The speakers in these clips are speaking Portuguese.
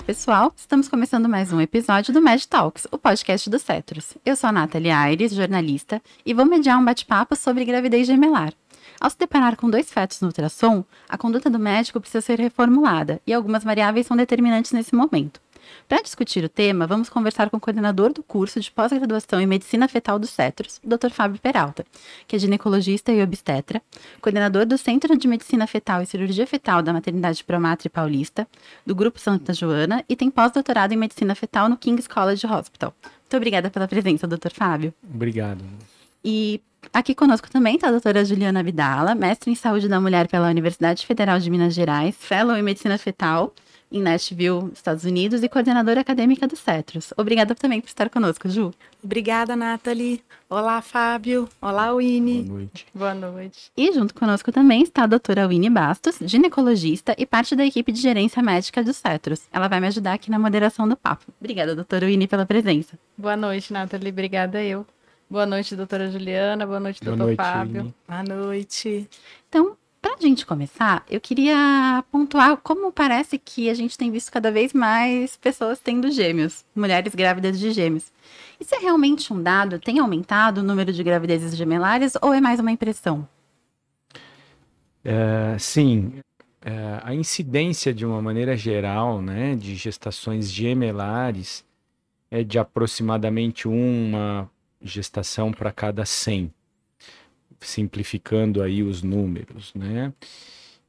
Olá, pessoal! Estamos começando mais um episódio do Med Talks, o podcast do Cetros. Eu sou a Nathalie Aires, jornalista, e vou mediar um bate-papo sobre gravidez gemelar. Ao se deparar com dois fetos no ultrassom, a conduta do médico precisa ser reformulada e algumas variáveis são determinantes nesse momento. Para discutir o tema, vamos conversar com o coordenador do curso de pós-graduação em Medicina Fetal do CETROS, Dr. Fábio Peralta, que é ginecologista e obstetra, coordenador do Centro de Medicina Fetal e Cirurgia Fetal da Maternidade Promatre Paulista, do Grupo Santa Joana e tem pós-doutorado em Medicina Fetal no King's College Hospital. Muito obrigada pela presença, Dr. Fábio. Obrigado. E aqui conosco também está a doutora Juliana Vidala, mestre em Saúde da Mulher pela Universidade Federal de Minas Gerais, fellow em Medicina Fetal em Nashville, Estados Unidos, e coordenadora acadêmica do CETROS. Obrigada também por estar conosco, Ju. Obrigada, Nathalie. Olá, Fábio. Olá, Winnie. Boa noite. Boa noite. E junto conosco também está a doutora Winnie Bastos, ginecologista e parte da equipe de gerência médica do CETROS. Ela vai me ajudar aqui na moderação do papo. Obrigada, doutora Winnie, pela presença. Boa noite, Nathalie. Obrigada eu. Boa noite, doutora Juliana. Boa noite, Boa doutor noite, Fábio. Winnie. Boa noite. Então, para a gente começar, eu queria pontuar como parece que a gente tem visto cada vez mais pessoas tendo gêmeos, mulheres grávidas de gêmeos. Isso é realmente um dado? Tem aumentado o número de gravidezes gemelares ou é mais uma impressão? É, sim, é, a incidência de uma maneira geral, né, de gestações gemelares é de aproximadamente uma gestação para cada 100, simplificando aí os números, né?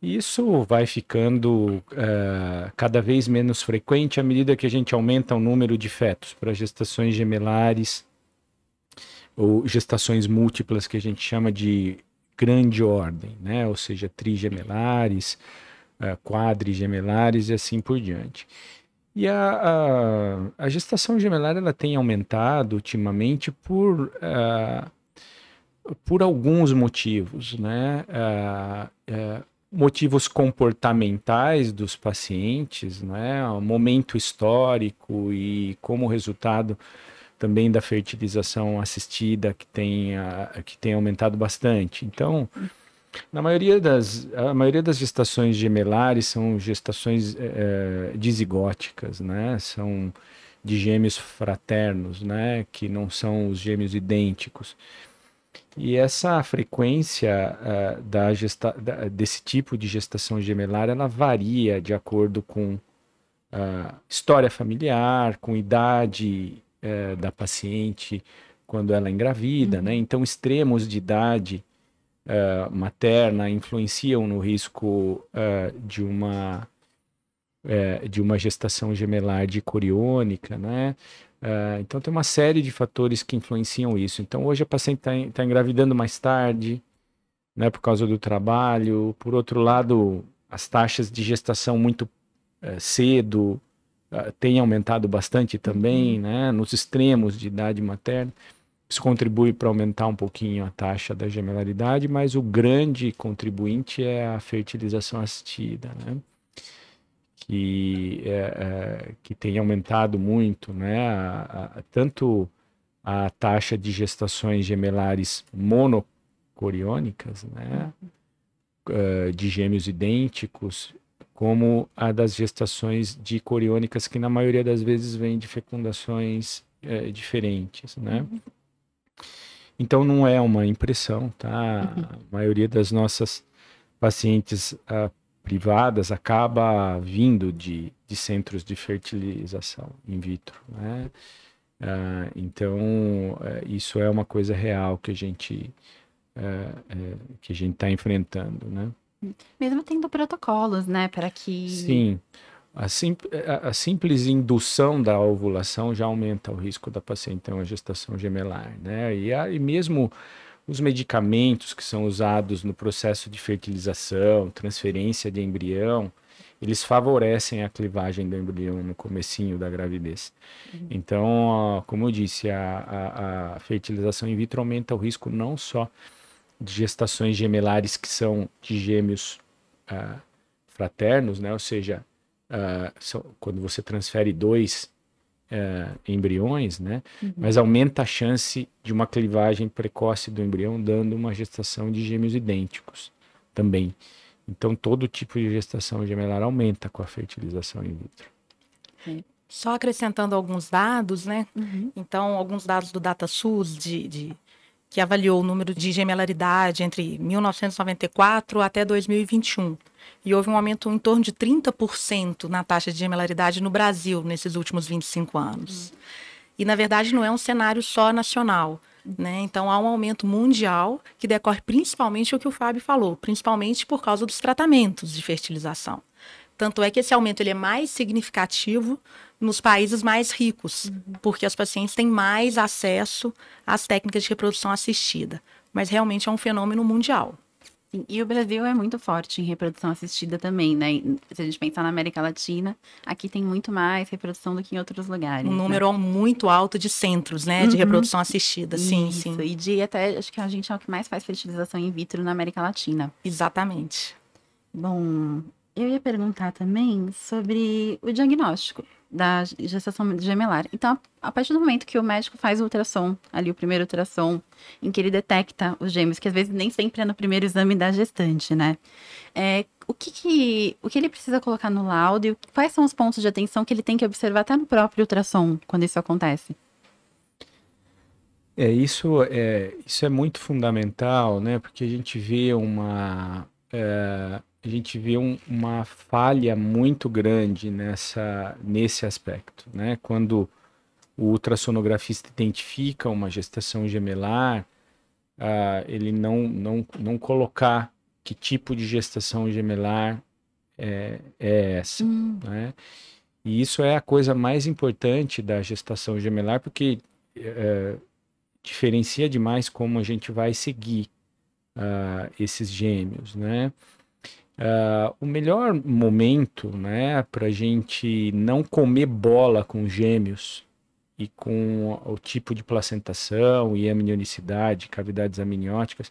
Isso vai ficando é, cada vez menos frequente à medida que a gente aumenta o número de fetos para gestações gemelares ou gestações múltiplas que a gente chama de grande ordem, né? Ou seja, trigemelares, uh, quadrigemelares e assim por diante. E a, a, a gestação gemelar ela tem aumentado ultimamente por, ah, por alguns motivos, né? Ah, eh, motivos comportamentais dos pacientes, né? O momento histórico e como resultado também da fertilização assistida que tem, que tem aumentado bastante. Então, na maioria das, a maioria das gestações gemelares são gestações eh, dizigóticas, né? São de gêmeos fraternos, né? Que não são os gêmeos idênticos. E essa frequência eh, da gesta, da- desse tipo de gestação gemelar, ela varia de acordo com a história familiar, com idade eh, da paciente quando ela engravida, né? Então, extremos de idade eh, materna influenciam no risco de uma eh, de uma gestação gemelar de coriônica, né? Eh, então tem uma série de fatores que influenciam isso. Então hoje a paciente está engravidando mais tarde, né? Por causa do trabalho. Por outro lado, as taxas de gestação muito eh, cedo eh, têm aumentado bastante também, né? Nos extremos de idade materna. Isso contribui para aumentar um pouquinho a taxa da gemelaridade, mas o grande contribuinte é a fertilização assistida, né? Que, é, é, que tem aumentado muito, né? A- a- tanto a taxa de gestações gemelares monocoriônicas, né? eh, de gêmeos idênticos, como a das gestações de coriônicas, que na maioria das vezes vem de fecundações eh, diferentes, né? Então não é uma impressão, tá? A maioria das nossas pacientes ah, privadas acaba vindo de, de centros de fertilização in vitro, né? Ah, então eh, isso é uma coisa real que a gente eh, que a gente está enfrentando, né? Mesmo tendo protocolos, né, para que Sim. A, sim- a- a simples indução da ovulação já aumenta o risco da paciente ter uma gestação gemelar, né? E, a- e mesmo os medicamentos que são usados no processo de fertilização, transferência de embrião, eles favorecem a clivagem do embrião no comecinho da gravidez. Então, ó, como eu disse, a, a- a fertilização in vitro aumenta o risco não só de gestações gemelares que são de gêmeos ah, fraternos, né? Ou seja, são- quando você transfere dois ah, embriões, né? Mas aumenta a chance de uma clivagem precoce do embrião, dando uma gestação de gêmeos idênticos também. Então, todo tipo de gestação gemelar aumenta com a fertilização in vitro. É. Só acrescentando alguns dados, né? Uhum. Então, alguns dados do DataSUS de, de que avaliou o número de gemelaridade entre 1994 até 2021. E houve um aumento em torno de 30% na taxa de gemelaridade no Brasil nesses últimos 25 anos. Uhum. E, na verdade, não é um cenário só nacional. Né? Então, há um aumento mundial que decorre principalmente o que o Fábio falou, principalmente por causa dos tratamentos de fertilização. Tanto é que esse aumento ele é mais significativo nos países mais ricos, uhum. porque as pacientes têm mais acesso às técnicas de reprodução assistida. Mas realmente é um fenômeno mundial. Sim, e o Brasil é muito forte em reprodução assistida também, né? Se a gente pensar na América Latina, aqui tem muito mais reprodução do que em outros lugares. Um número né? muito alto de centros, né? De uhum. reprodução assistida, sim, Isso. sim. E de até, acho que a gente é o que mais faz fertilização in vitro na América Latina. Exatamente. Bom, eu ia perguntar também sobre o diagnóstico da gestação gemelar. Então, a partir do momento que o médico faz o ultrassom, ali o primeiro ultrassom, em que ele detecta os gêmeos, que às vezes nem sempre é no primeiro exame da gestante, né? É, o que, que, o que ele precisa colocar no laudo e quais são os pontos de atenção que ele tem que observar até no próprio ultrassom, quando isso acontece? É, isso é, isso é muito fundamental, né? Porque a gente vê uma... É a gente vê um, uma falha muito grande nessa, nesse aspecto, né? Quando o ultrassonografista identifica uma gestação gemelar, uh, ele não, não, não colocar que tipo de gestação gemelar é, é essa, hum. né? E isso é a coisa mais importante da gestação gemelar, porque é, diferencia demais como a gente vai seguir uh, esses gêmeos, né? Uh, o melhor momento né, para a gente não comer bola com gêmeos e com o tipo de placentação e amnionicidade, cavidades amnióticas,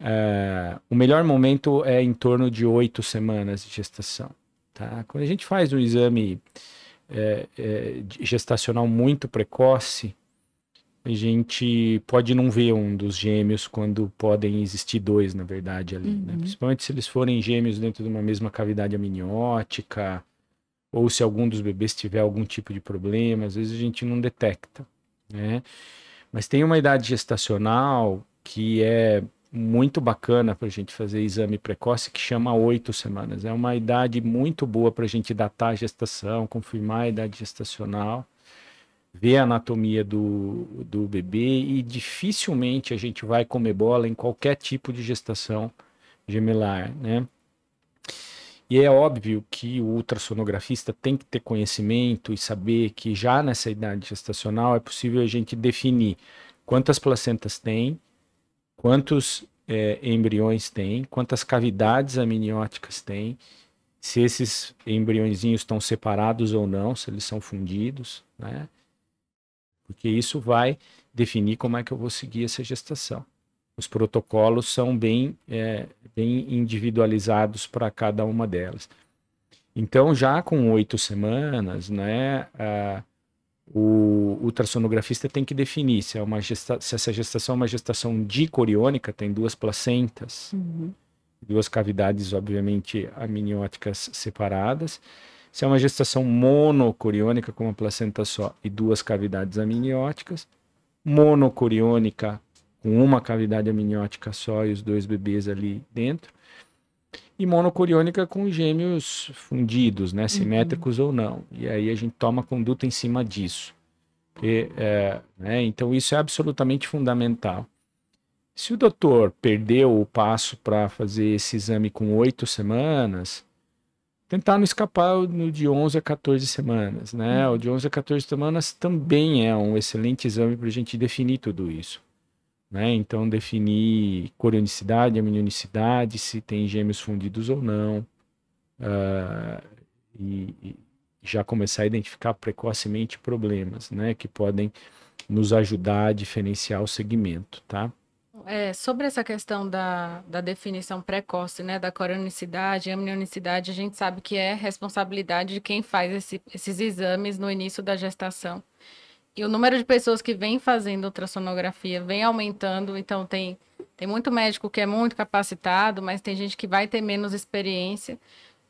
uh, o melhor momento é em torno de oito semanas de gestação. Tá? Quando a gente faz um exame é, é, gestacional muito precoce, a gente pode não ver um dos gêmeos quando podem existir dois, na verdade, ali. Né? Uhum. Né? Principalmente se eles forem gêmeos dentro de uma mesma cavidade amniótica, ou se algum dos bebês tiver algum tipo de problema, às vezes a gente não detecta, né? Mas tem uma idade gestacional que é muito bacana para a gente fazer exame precoce, que chama oito semanas. É uma idade muito boa para a gente datar a gestação, confirmar a idade gestacional ver a anatomia do, do bebê e dificilmente a gente vai comer bola em qualquer tipo de gestação gemelar, né? E é óbvio que o ultrassonografista tem que ter conhecimento e saber que já nessa idade gestacional é possível a gente definir quantas placentas tem, quantos é, embriões tem, quantas cavidades amnióticas tem, se esses embriõezinhos estão separados ou não, se eles são fundidos, né? Porque isso vai definir como é que eu vou seguir essa gestação. Os protocolos são bem, é, bem individualizados para cada uma delas. Então, já com oito semanas, né, a, o ultrassonografista tem que definir se, é uma gesta se essa gestação é uma gestação dicoriônica, tem duas placentas, uhum. duas cavidades, obviamente, amnióticas separadas, se é uma gestação monocoriônica com uma placenta só e duas cavidades amnióticas, monocoriônica com uma cavidade amniótica só e os dois bebês ali dentro, e monocoriônica com gêmeos fundidos, né, simétricos uhum. ou não. E aí a gente toma conduta em cima disso. E, é, né, então isso é absolutamente fundamental. Se o doutor perdeu o passo para fazer esse exame com oito semanas, tentar não escapar no de 11 a 14 semanas, né? Uhum. O de 11 a 14 semanas também é um excelente exame para a gente definir tudo isso, né? Então, definir corionicidade, amnionicidade, se tem gêmeos fundidos ou não, uh, e, e, já começar a identificar precocemente problemas, né? Que podem nos ajudar a diferenciar o segmento, tá? É, sobre essa questão da, da definição precoce, né, da coronicidade amnionicidade, a gente sabe que é responsabilidade de quem faz esse, esses exames no início da gestação. E o número de pessoas que vem fazendo ultrassonografia vem aumentando, então tem, tem muito médico que é muito capacitado, mas tem gente que vai ter menos experiência.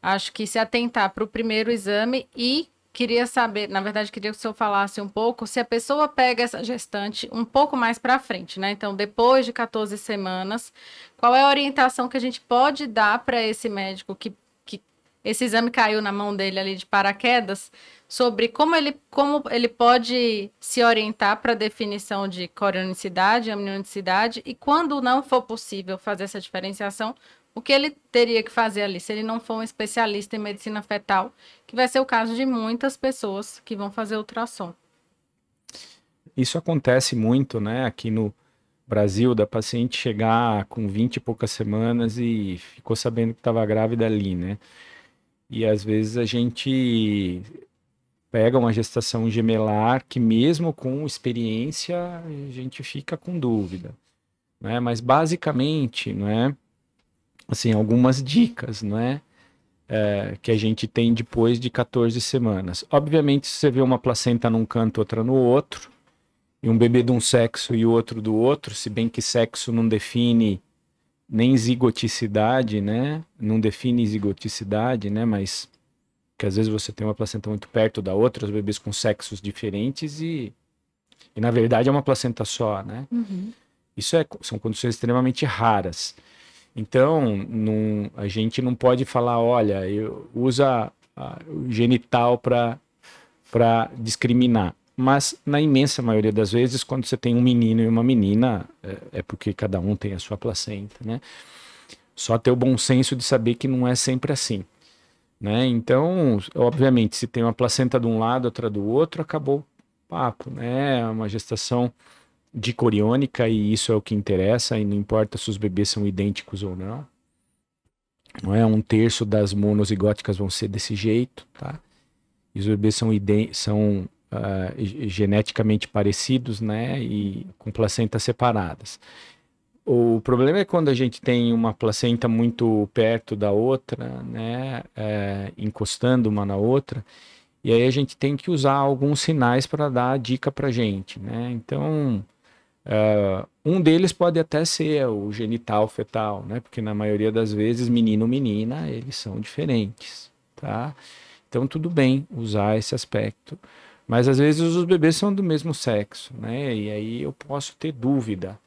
Acho que se atentar para o primeiro exame e queria saber, na verdade, queria que o senhor falasse um pouco se a pessoa pega essa gestante um pouco mais para frente, né? Então, depois de 14 semanas, qual é a orientação que a gente pode dar para esse médico que, que esse exame caiu na mão dele ali de paraquedas, sobre como ele, como ele pode se orientar para a definição de corionicidade, amnionicidade, e quando não for possível fazer essa diferenciação, o que ele teria que fazer ali, se ele não for um especialista em medicina fetal, que vai ser o caso de muitas pessoas que vão fazer ultrassom. Isso acontece muito, né, aqui no Brasil, da paciente chegar com 20 e poucas semanas e ficou sabendo que estava grávida ali, né? E às vezes a gente pega uma gestação gemelar que mesmo com experiência a gente fica com dúvida, né? Mas basicamente, não é? Assim, algumas dicas, não é? é? que a gente tem depois de 14 semanas. Obviamente, se você vê uma placenta num canto, outra no outro, e um bebê de um sexo e outro do outro, se bem que sexo não define nem zigoticidade, né? Não define zigoticidade, né? Mas que às vezes você tem uma placenta muito perto da outra, os bebês com sexos diferentes e, e na verdade é uma placenta só, né? Uhum. Isso é, são condições extremamente raras. Então, a gente não pode falar, olha, eu, usa a, o genital para discriminar. Mas, na imensa maioria das vezes, quando você tem um menino e uma menina, é, é porque cada um tem a sua placenta, né? Só ter o bom senso de saber que não é sempre assim. Né? Então, obviamente, se tem uma placenta de um lado, outra do outro, acabou o papo, né? É uma gestação dicoriônica e isso é o que interessa e não importa se os bebês são idênticos ou não. Não é um terço das monozigóticas vão ser desse jeito, tá? E os bebês são, são uh, geneticamente parecidos, né? E com placentas separadas. O problema é quando a gente tem uma placenta muito perto da outra, né? É, encostando uma na outra. E aí a gente tem que usar alguns sinais para dar a dica para gente, né? Então, Uh, um deles pode até ser o genital fetal, né? Porque na maioria das vezes, menino ou menina, eles são diferentes, tá? Então, tudo bem usar esse aspecto. Mas às vezes os bebês são do mesmo sexo, né? E aí eu posso ter dúvida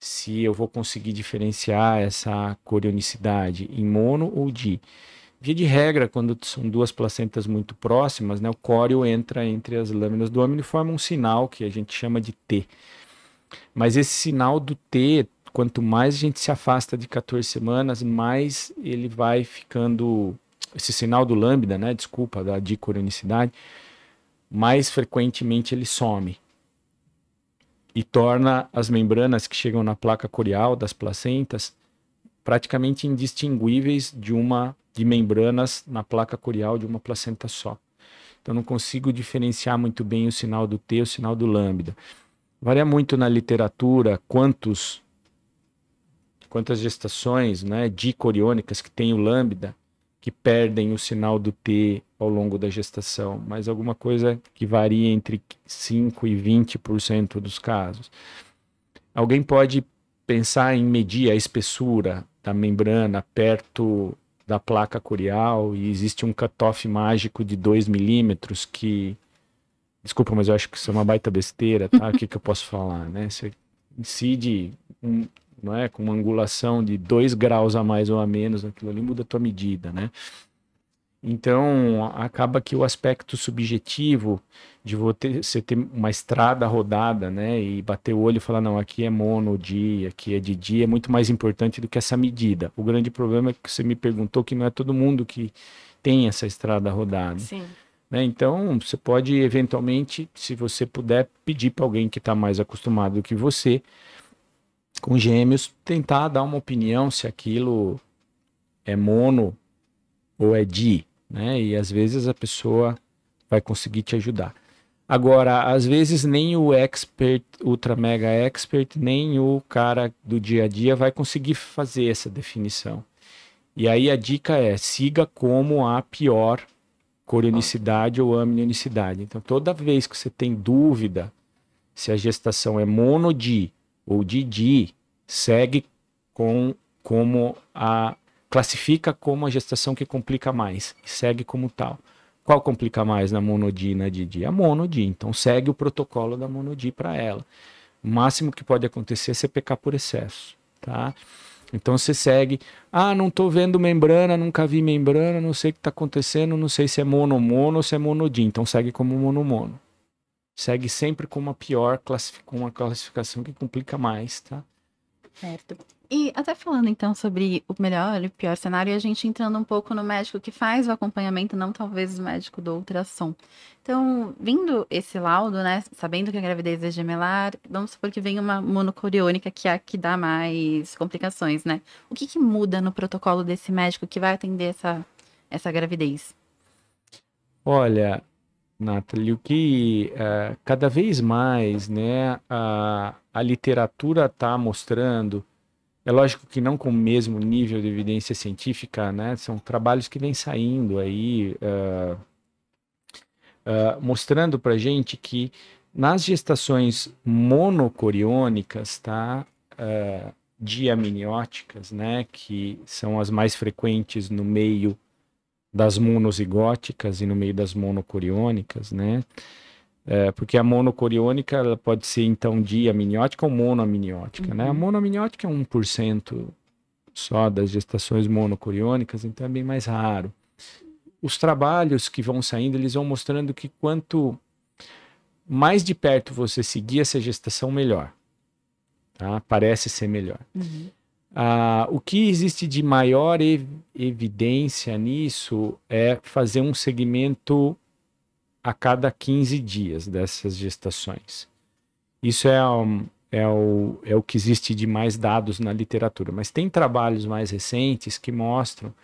se eu vou conseguir diferenciar essa corionicidade em mono ou di. Via de regra, quando são duas placentas muito próximas, né, o córeo entra entre as lâminas do homem e forma um sinal que a gente chama de T. Mas esse sinal do T, quanto mais a gente se afasta de 14 semanas, mais ele vai ficando. Esse sinal do lambda, né? Desculpa, da dicoronicidade, mais frequentemente ele some e torna as membranas que chegam na placa corial das placentas praticamente indistinguíveis de uma de membranas na placa corial de uma placenta só. Então não consigo diferenciar muito bem o sinal do T e o sinal do lambda. Varia muito na literatura quantos quantas gestações, né, dicoriônicas que tem o lambda que perdem o sinal do T ao longo da gestação, mas alguma coisa que varia entre 5 e 20% dos casos. Alguém pode pensar em medir a espessura da membrana perto da placa corial e existe um cutoff mágico de 2 milímetros que Desculpa, mas eu acho que isso é uma baita besteira, tá? O que, que eu posso falar, né? Você incide um, não é, com uma angulação de 2 graus a mais ou a menos, aquilo ali muda a tua medida, né? Então, acaba que o aspecto subjetivo de você ter uma estrada rodada, né, e bater o olho e falar, não, aqui é mono dia, aqui é de dia, é muito mais importante do que essa medida. O grande problema é que você me perguntou que não é todo mundo que tem essa estrada rodada. Sim. Né? Então, você pode eventualmente, se você puder, pedir para alguém que está mais acostumado do que você, com gêmeos, tentar dar uma opinião se aquilo é mono ou é di, né? E às vezes a pessoa vai conseguir te ajudar. Agora, às vezes nem o expert, ultra mega expert, nem o cara do dia a dia vai conseguir fazer essa definição. E aí a dica é: siga como a pior corionicidade ou amnionicidade. Então, toda vez que você tem dúvida se a gestação é monodi ou didi, segue com como a classifica como a gestação que complica mais, segue como tal. Qual complica mais na monodi e na Didi? A monodi. Então segue o protocolo da monodi para ela. O máximo que pode acontecer é você pecar por excesso, tá? Então você segue, ah, não estou vendo membrana, nunca vi membrana, não sei o que está acontecendo, não sei se é mono-mono ou se é monodi. Então segue como mono-mono. Segue sempre com uma pior, com uma classificação que complica mais, tá? Certo. E até falando então sobre o melhor e o pior cenário, e a gente entrando um pouco no médico que faz o acompanhamento, não talvez o médico do ultrassom. Então, vindo esse laudo, né, sabendo que a gravidez é gemelar, vamos supor que vem uma monocoriônica que é a que dá mais complicações, né? O que, que muda no protocolo desse médico que vai atender essa, essa gravidez? Olha, Nathalie, o que uh, cada vez mais né, a, a literatura está mostrando é lógico que não com o mesmo nível de evidência científica, né? São trabalhos que vêm saindo aí, uh, uh, mostrando para gente que nas gestações monocoriônicas, tá? Uh, diamnióticas, né? Que são as mais frequentes no meio das monozigóticas e no meio das monocoriônicas, né? É, porque a monocoriônica ela pode ser então diamniótica ou monoamniótica, uhum. né? A uhum. monoamniótica é 1% só das gestações monocoriônicas, então é bem mais raro. Os trabalhos que vão saindo, eles vão mostrando que quanto mais de perto você seguir essa gestação, melhor. Tá? Parece ser melhor. Uhum. Ah, o que existe de maior ev evidência nisso é fazer um segmento a cada 15 dias dessas gestações. Isso é, um, é, o, é o que existe de mais dados na literatura. Mas tem trabalhos mais recentes que mostram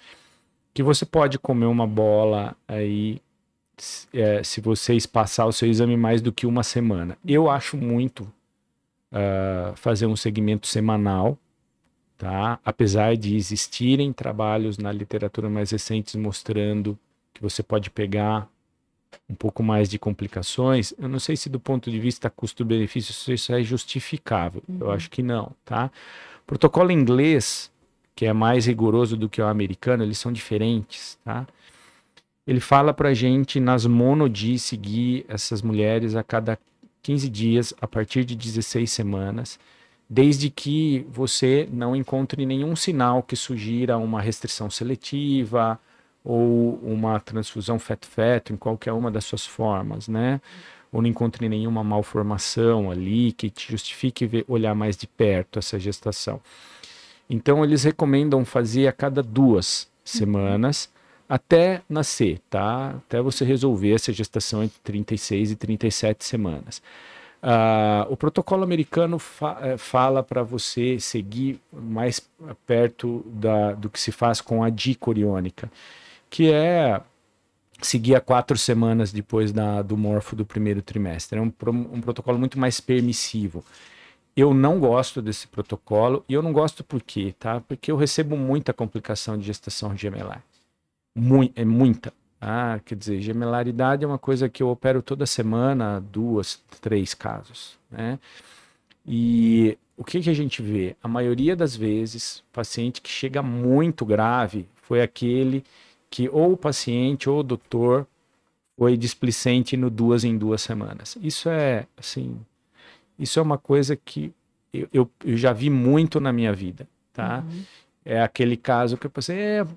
que você pode comer uma bola aí é, se você espaçar o seu exame mais do que uma semana. Eu acho muito uh, fazer um segmento semanal, tá? Apesar de existirem trabalhos na literatura mais recentes mostrando que você pode pegar um pouco mais de complicações, eu não sei se do ponto de vista custo-benefício isso é justificável. Uhum. Eu acho que não, tá? Protocolo inglês, que é mais rigoroso do que o americano, eles são diferentes, tá? Ele fala pra gente nas monodi seguir essas mulheres a cada 15 dias, a partir de 16 semanas, desde que você não encontre nenhum sinal que sugira uma restrição seletiva, ou uma transfusão feto-feto em qualquer uma das suas formas, né? Ou não encontre nenhuma malformação ali que te justifique ver, olhar mais de perto essa gestação. Então, eles recomendam fazer a cada duas semanas até nascer, tá? Até você resolver essa gestação entre 36 e 37 semanas. Uh, o protocolo americano fa eh, fala para você seguir mais perto da, do que se faz com a dicoriônica que é seguir a quatro semanas depois da, do morfo do primeiro trimestre. É um, um protocolo muito mais permissivo. Eu não gosto desse protocolo e eu não gosto por quê, tá? Porque eu recebo muita complicação de gestação gemelar. Mu é muita. Ah, quer dizer, gemelaridade é uma coisa que eu opero toda semana, duas, três casos, né? E o que, que a gente vê? A maioria das vezes, paciente que chega muito grave foi aquele que ou o paciente ou o doutor foi displicente no duas em duas semanas. Isso é, assim, isso é uma coisa que eu, eu, eu já vi muito na minha vida, tá? Uhum. É aquele caso que eu pensei, é, o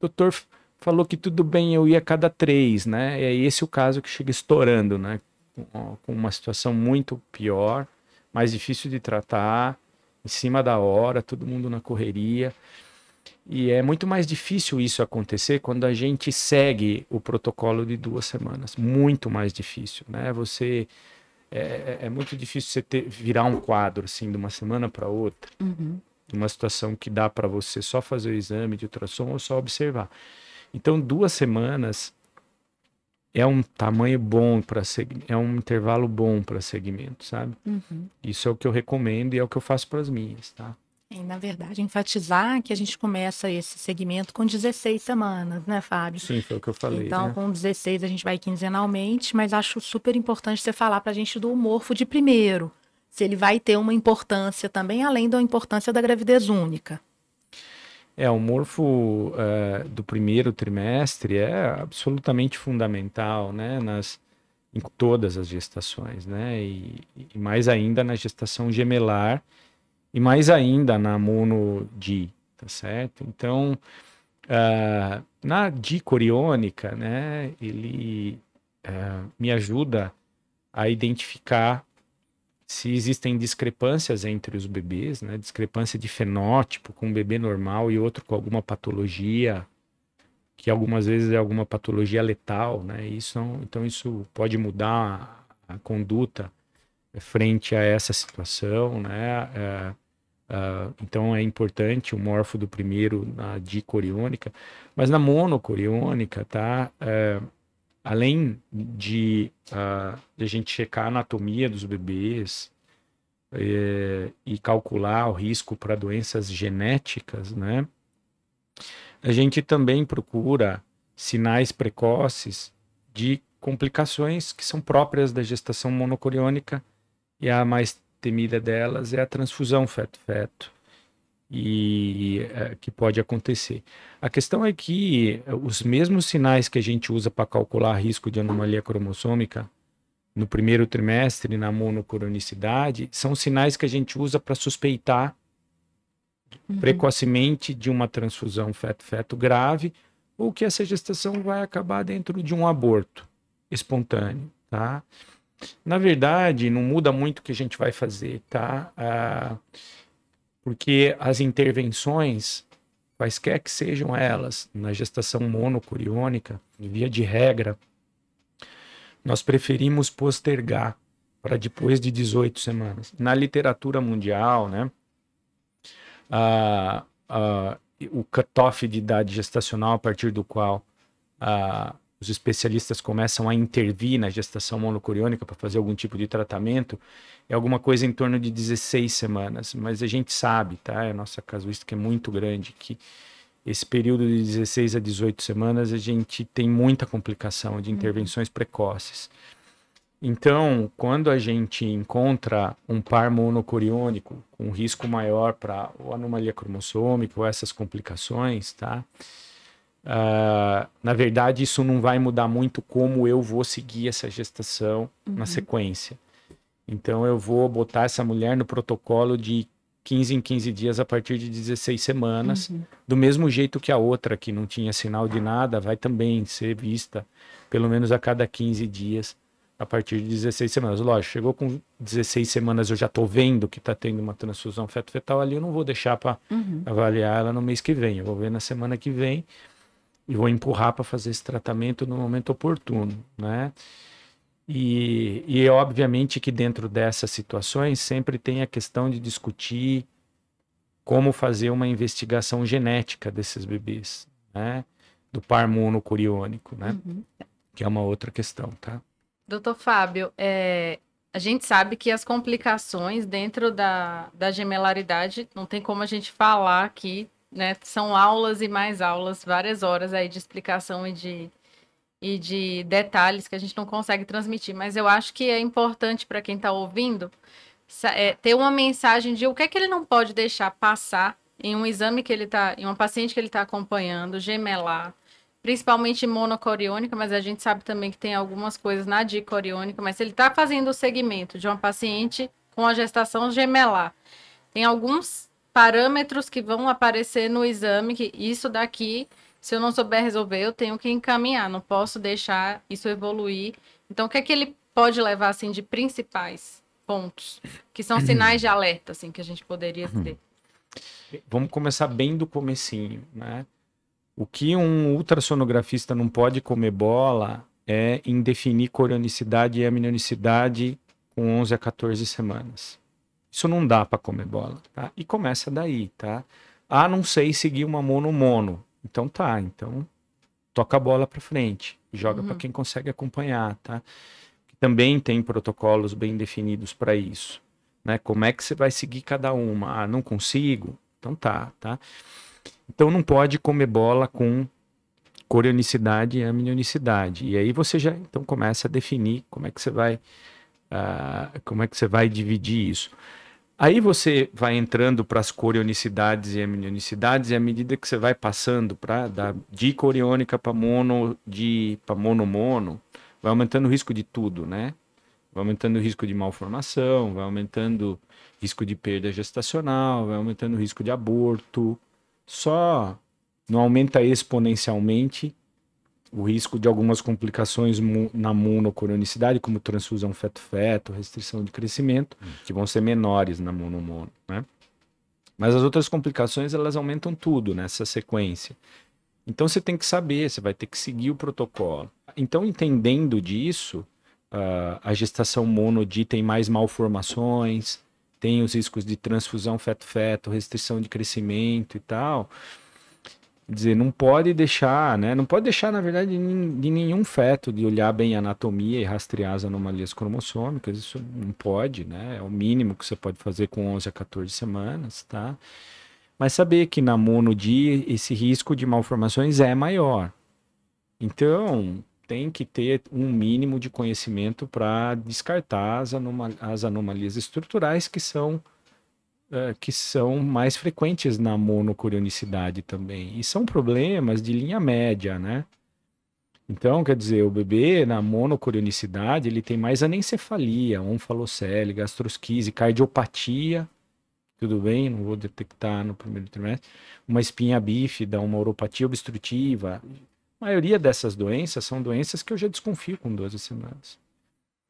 doutor falou que tudo bem, eu ia cada três, né? É esse o caso que chega estourando, né? Com, com uma situação muito pior, mais difícil de tratar, em cima da hora, todo mundo na correria. E é muito mais difícil isso acontecer quando a gente segue o protocolo de duas semanas. Muito mais difícil, né? Você é, é, é muito difícil você ter, virar um quadro assim de uma semana para outra. Uhum. Uma situação que dá para você só fazer o exame de ultrassom ou só observar. Então, duas semanas é um tamanho bom para é um intervalo bom para segmento, sabe? Uhum. Isso é o que eu recomendo e é o que eu faço para as minhas, tá? E, na verdade, enfatizar que a gente começa esse segmento com 16 semanas, né, Fábio? Sim, foi o que eu falei. Então, né? com 16 a gente vai quinzenalmente, mas acho super importante você falar para a gente do morfo de primeiro, se ele vai ter uma importância também, além da importância da gravidez única. É, o morfo uh, do primeiro trimestre é absolutamente fundamental, né, nas, em todas as gestações, né, e, e mais ainda na gestação gemelar e mais ainda na mono-di, tá certo? Então, uh, na dicoriônica, né, ele uh, me ajuda a identificar se existem discrepâncias entre os bebês, né? discrepância de fenótipo com um bebê normal e outro com alguma patologia, que algumas vezes é alguma patologia letal, né? Isso, então isso pode mudar a, conduta frente a essa situação, né? É, é, então é importante o morfo do primeiro na dicoriônica, mas na monocoriônica, tá? É, além de, uh, de a gente checar a anatomia dos bebês é, e calcular o risco para doenças genéticas, né? A gente também procura sinais precoces de complicações que são próprias da gestação monocoriônica e a mais temida delas é a transfusão feto-feto e é, que pode acontecer. A questão é que os mesmos sinais que a gente usa para calcular risco de anomalia cromossômica no primeiro trimestre na monocronicidade são sinais que a gente usa para suspeitar uhum. precocemente de uma transfusão feto-feto grave ou que essa gestação vai acabar dentro de um aborto espontâneo, tá? Na verdade, não muda muito o que a gente vai fazer, tá? Ah, porque as intervenções, quaisquer que sejam elas, na gestação monocoriônica, via de regra, nós preferimos postergar para depois de 18 semanas. Na literatura mundial, né, a, a, o cutoff de idade gestacional a partir do qual a, os especialistas começam a intervir na gestação monocoriônica para fazer algum tipo de tratamento, é alguma coisa em torno de 16 semanas. Mas a gente sabe, tá? A nossa casuística é muito grande, que esse período de 16 a 18 semanas a gente tem muita complicação de uhum. intervenções precoces. Então, quando a gente encontra um par monocoriônico com risco maior para anomalia cromossômica ou essas complicações, tá? Uh, na verdade, isso não vai mudar muito como eu vou seguir essa gestação uhum. na sequência. Então, eu vou botar essa mulher no protocolo de 15 em 15 dias a partir de 16 semanas, uhum. do mesmo jeito que a outra, que não tinha sinal de nada, vai também ser vista pelo menos a cada 15 dias a partir de 16 semanas. Lógico, chegou com 16 semanas, eu já estou vendo que está tendo uma transfusão feto-fetal ali, eu não vou deixar para uhum. avaliar ela no mês que vem, eu vou ver na semana que vem e vou empurrar para fazer esse tratamento no momento oportuno, né? E, e é obviamente que dentro dessas situações sempre tem a questão de discutir como fazer uma investigação genética desses bebês, né? Do par monocoriônico, né? Uhum. Que é uma outra questão, tá? Doutor Fábio, é, a gente sabe que as complicações dentro da, da gemelaridade, não tem como a gente falar aqui né? São aulas e mais aulas, várias horas aí de explicação e de, e de detalhes que a gente não consegue transmitir. Mas eu acho que é importante para quem está ouvindo é, ter uma mensagem de o que é que ele não pode deixar passar em um exame que ele está, em uma paciente que ele está acompanhando, gemelar, principalmente monocoriônica, mas a gente sabe também que tem algumas coisas na dicoriônica, mas se ele está fazendo o segmento de uma paciente com a gestação gemelar, tem alguns parâmetros que vão aparecer no exame, que isso daqui, se eu não souber resolver, eu tenho que encaminhar, não posso deixar isso evoluir. Então, o que é que ele pode levar, assim, de principais pontos, que são sinais de alerta, assim, que a gente poderia uhum. ter? Vamos começar bem do comecinho, né? O que um ultrassonografista não pode comer bola é em definir corionicidade e amnionicidade com 11 a 14 semanas. Isso não dá para comer bola, tá? E começa daí, tá? Ah, não sei seguir uma mono-mono. Então tá, então toca a bola para frente, joga uhum. para quem consegue acompanhar, tá? Também tem protocolos bem definidos para isso, né? Como é que você vai seguir cada uma? Ah, não consigo? Então tá, tá? Então não pode comer bola com corionicidade e amnionicidade. E aí você já então começa a definir como é que você vai uh, como é que você vai dividir isso. Aí você vai entrando para as corionicidades e amnionicidades, e à medida que você vai passando para da dicoriônica para mono, de para mono-mono, vai aumentando o risco de tudo, né? Vai aumentando o risco de malformação, vai aumentando o risco de perda gestacional, vai aumentando o risco de aborto. Só não aumenta exponencialmente o risco de algumas complicações na monocronicidade, como transfusão feto-feto, restrição de crescimento, hum. que vão ser menores na mono-mono, né? Mas as outras complicações, elas aumentam tudo nessa sequência. Então você tem que saber, você vai ter que seguir o protocolo. Então, entendendo disso, a gestação mono-di tem mais malformações, tem os riscos de transfusão feto-feto, restrição de crescimento e tal dizer, não pode deixar, né? Não pode deixar, na verdade, de nenhum feto de olhar bem a anatomia e rastrear as anomalias cromossômicas. Isso não pode, né? É o mínimo que você pode fazer com 11 a 14 semanas, tá? Mas saber que na monodia esse risco de malformações é maior. Então, tem que ter um mínimo de conhecimento para descartar as, as anomalias estruturais que são uh, que são mais frequentes na monocorionicidade também. E são problemas de linha média, né? Então, quer dizer, o bebê na monocorionicidade, ele tem mais anencefalia, onfalocele, gastrosquise, cardiopatia, tudo bem, não vou detectar no primeiro trimestre, uma espinha bífida, uma uropatia obstrutiva. A maioria dessas doenças são doenças que eu já desconfio com 12 semanas.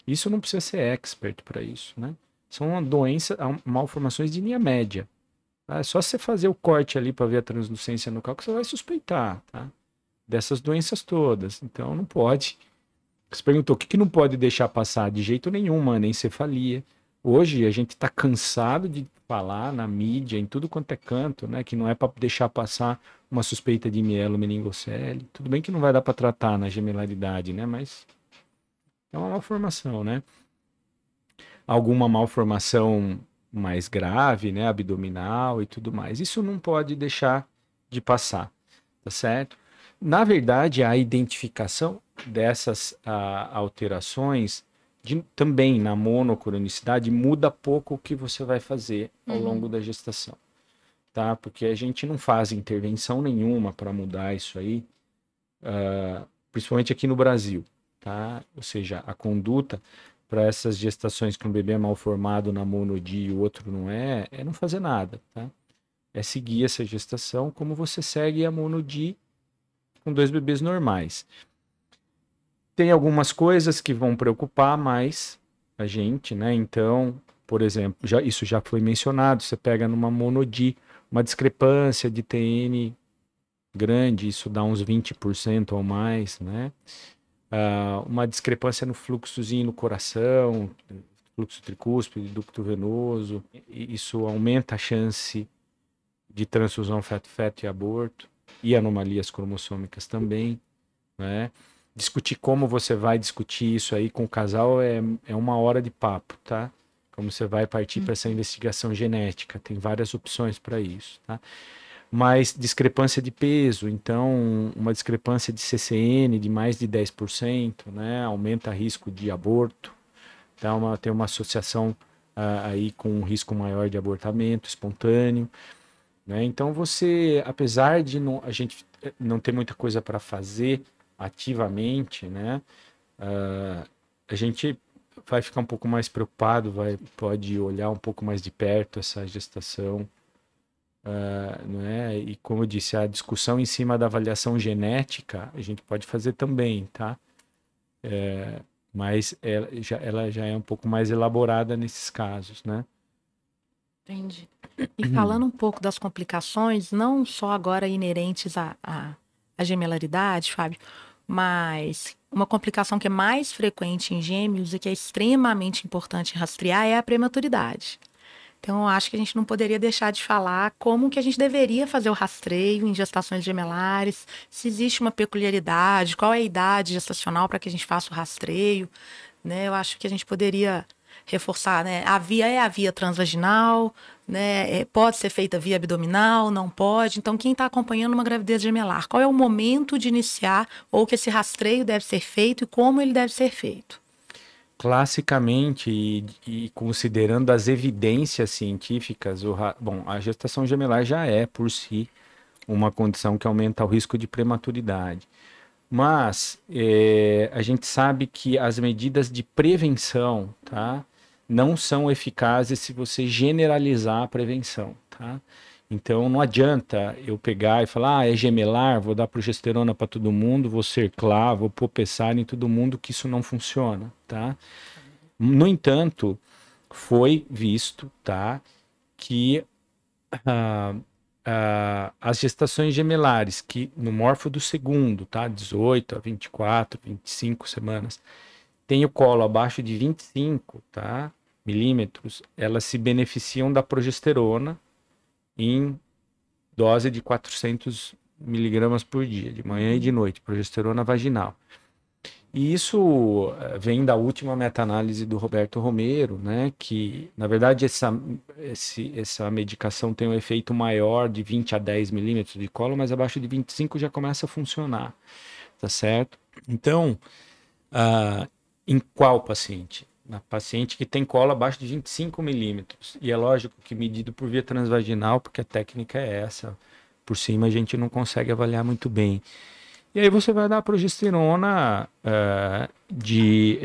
Isso não precisa ser expert para isso, né? São doenças, malformações de linha média. Tá? É só você fazer o corte ali para ver a translucência no cálculo, você vai suspeitar, tá? Dessas doenças todas. Então não pode. Você perguntou o que, que não pode deixar passar de jeito nenhum, mano, encefalia. Hoje a gente está cansado de falar na mídia, em tudo quanto é canto, né? Que não é para deixar passar uma suspeita de mielo meningocele. Tudo bem que não vai dar para tratar na gemelaridade, né? Mas é uma malformação, né? Alguma malformação mais grave, né, abdominal e tudo mais. Isso não pode deixar de passar, tá certo? Na verdade, a identificação dessas a, alterações de, também na monocronicidade muda pouco o que você vai fazer ao uhum. longo da gestação, tá? Porque a gente não faz intervenção nenhuma para mudar isso aí, uh, principalmente aqui no Brasil, tá? Ou seja, a conduta para essas gestações que um bebê é mal formado na monodi e o outro não é, é não fazer nada, tá? É seguir essa gestação como você segue a monodi com dois bebês normais. Tem algumas coisas que vão preocupar mais a gente, né? Então, por exemplo, já, isso já foi mencionado, você pega numa monodi uma discrepância de TN grande, isso dá uns 20% ou mais, né? Uh, uma discrepância no fluxozinho no coração, fluxo tricúspide, ducto venoso, isso aumenta a chance de transfusão feto-feto e aborto, e anomalias cromossômicas também, né? Discutir como você vai discutir isso aí com o casal é, é uma hora de papo, tá? Como você vai partir para essa investigação genética, tem várias opções para isso, tá? Mas discrepância de peso, então uma discrepância de CCN de mais de 10%, né, aumenta risco de aborto, então uma, tem uma associação uh, aí com um risco maior de abortamento espontâneo, né, então você, apesar de não, a gente eh, não ter muita coisa para fazer ativamente, né, uh, a gente vai ficar um pouco mais preocupado, vai, pode olhar um pouco mais de perto essa gestação, Uh, não é? E como eu disse, a discussão em cima da avaliação genética a gente pode fazer também, tá? É, mas ela já, ela já é um pouco mais elaborada nesses casos, né? Entendi. E falando um pouco das complicações, não só agora inerentes à, à, à gemelaridade, Fábio, mas uma complicação que é mais frequente em gêmeos e que é extremamente importante rastrear é a prematuridade. Então, eu acho que a gente não poderia deixar de falar como que a gente deveria fazer o rastreio em gestações gemelares, se existe uma peculiaridade, qual é a idade gestacional para que a gente faça o rastreio, né? Eu acho que a gente poderia reforçar, né? A via é a via transvaginal, né? É, pode ser feita via abdominal, não pode. Então, quem está acompanhando uma gravidez gemelar, qual é o momento de iniciar ou que esse rastreio deve ser feito e como ele deve ser feito? Classicamente e, e, considerando as evidências científicas, o, bom, a gestação gemelar já é por si uma condição que aumenta o risco de prematuridade. Mas é, a gente sabe que as medidas de prevenção, tá, não são eficazes se você generalizar a prevenção, tá? Então não adianta eu pegar e falar, ah, é gemelar, vou dar progesterona para todo mundo, vou cerclar, vou pôr pessar em todo mundo, que isso não funciona, tá? No entanto, foi visto, tá, que ah, ah, as gestações gemelares, que no morfo do segundo, tá, 18 a 24, 25 semanas, tem o colo abaixo de 25, tá, milímetros, elas se beneficiam da progesterona, em dose de 400 miligramas por dia, de manhã e de noite, progesterona vaginal. E isso eh, vem da última meta-análise do Roberto Romero, né, que, na verdade, essa, esse, essa medicação tem um efeito maior de 20 a 10 milímetros de colo, mas abaixo de 25 já começa a funcionar, tá certo? Então, uh, em qual paciente? Na paciente que tem colo abaixo de 25 milímetros. E é lógico que medido por via transvaginal, porque a técnica é essa. Por cima a gente não consegue avaliar muito bem. E aí você vai dar progesterona uh, de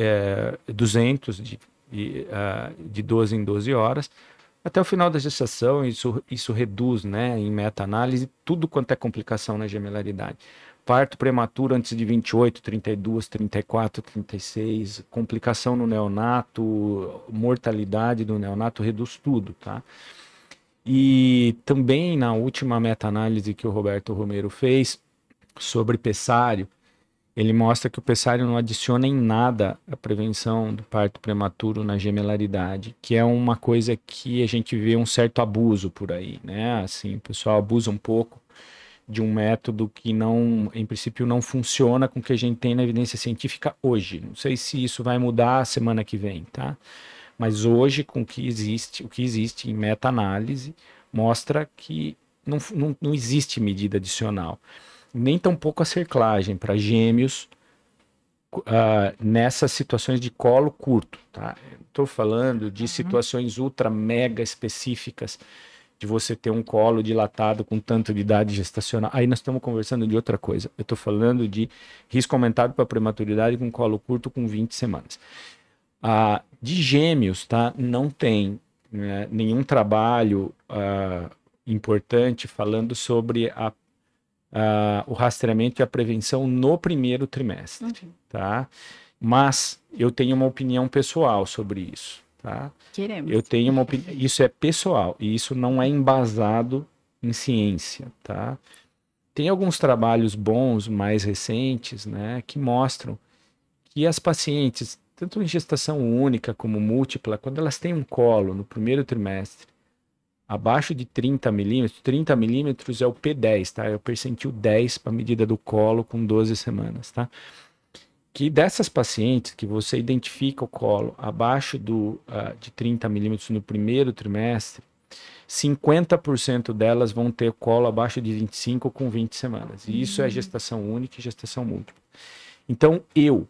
uh, 200, de, de, uh, de 12 em 12 horas, até o final da gestação. Isso, isso reduz, né, em meta-análise, tudo quanto é complicação na gemelaridade parto prematuro antes de 28, 32, 34, 36, complicação no neonato, mortalidade do neonato, reduz tudo, tá? E também na última meta-análise que o Roberto Romero fez sobre pessário, ele mostra que o pessário não adiciona em nada a prevenção do parto prematuro na gemelaridade, que é uma coisa que a gente vê um certo abuso por aí, né? Assim, o pessoal abusa um pouco de um método que não, em princípio, não funciona com o que a gente tem na evidência científica hoje. Não sei se isso vai mudar semana que vem, tá? Mas hoje, com o que existe, o que existe em meta-análise, mostra que não, não, não existe medida adicional. Nem tampouco a cerclagem para gêmeos uh, nessas situações de colo curto, tá? Estou falando de uhum. situações ultra mega específicas de você ter um colo dilatado com tanto de idade gestacional. Aí nós estamos conversando de outra coisa. Eu estou falando de risco aumentado para prematuridade com colo curto com 20 semanas. Ah, de gêmeos, tá? Não tem né, nenhum trabalho ah, importante falando sobre a, ah, o rastreamento e a prevenção no primeiro trimestre, uhum. tá? Mas eu tenho uma opinião pessoal sobre isso. Tá? Queremos. Eu tenho uma opinião. Isso é pessoal e isso não é embasado em ciência, tá? Tem alguns trabalhos bons, mais recentes, né, que mostram que as pacientes, tanto em gestação única como múltipla, quando elas têm um colo no primeiro trimestre, abaixo de 30 milímetros, 30 milímetros é o P10, tá? É o percentil 10 para medida do colo com 12 semanas, tá? Que dessas pacientes que você identifica o colo abaixo do, uh, de 30 milímetros no primeiro trimestre, 50% delas vão ter colo abaixo de 25 com 20 semanas. E isso é uhum. gestação única e gestação múltipla. Então, eu,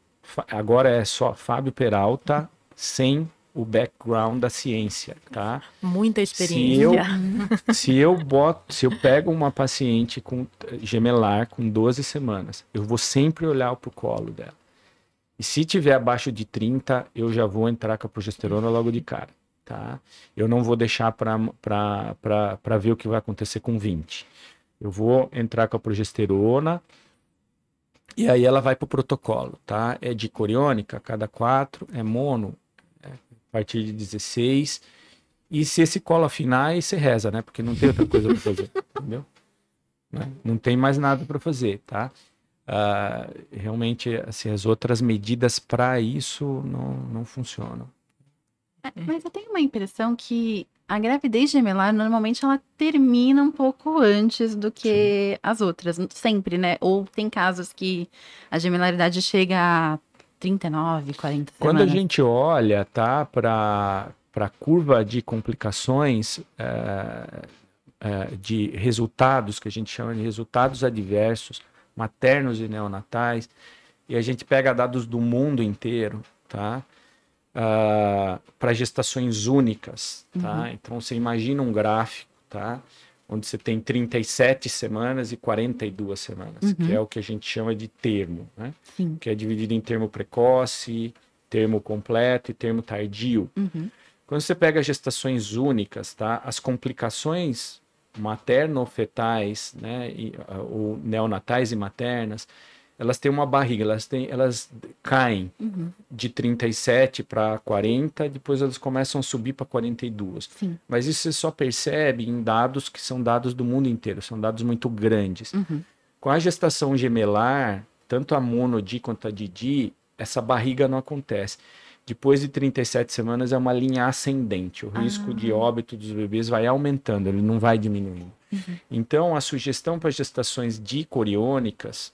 agora é só Fábio Peralta, sem o background da ciência, tá? Muita experiência. Se eu, se eu boto, se eu pego uma paciente com gemelar com 12 semanas, eu vou sempre olhar para o colo dela. E se tiver abaixo de 30, eu já vou entrar com a progesterona logo de cara, tá? Eu não vou deixar para ver o que vai acontecer com 20. Eu vou entrar com a progesterona e aí ela vai para o protocolo, tá? É de coriônica, cada quatro, é mono, é, a partir de 16. E se esse colo afinar, aí você reza, né? Porque não tem outra coisa para fazer, entendeu? Né? Não tem mais nada para fazer, tá? Uh, realmente, assim, as outras medidas para isso não, não funcionam. É, mas eu tenho uma impressão que a gravidez gemelar, normalmente, ela termina um pouco antes do que Sim. as outras, sempre, né? Ou tem casos que a gemelaridade chega a 39, 40 Quando a gente olha, tá, para a curva de complicações, é, é, de resultados, que a gente chama de resultados adversos, maternos e neonatais, e a gente pega dados do mundo inteiro, tá? uh, para gestações únicas, tá? Uhum. Então você imagina um gráfico, tá? Onde você tem 37 semanas e 42 semanas, Uhum. que é o que a gente chama de termo, né? Sim. Que é dividido em termo precoce, termo completo e termo tardio. Uhum. Quando você pega gestações únicas, tá? As complicações materno-fetais, né, e, uh, ou neonatais e maternas, elas têm uma barriga, elas têm, elas caem Uhum. de 37 para 40, depois elas começam a subir para 42. Sim. Mas isso você só percebe em dados que são dados do mundo inteiro, são dados muito grandes. Uhum. Com a gestação gemelar, tanto a mono-di quanto a didi, essa barriga não acontece. Depois de 37 semanas é uma linha ascendente. O risco de óbito dos bebês vai aumentando, ele não vai diminuindo. Então, a sugestão para gestações dicoriônicas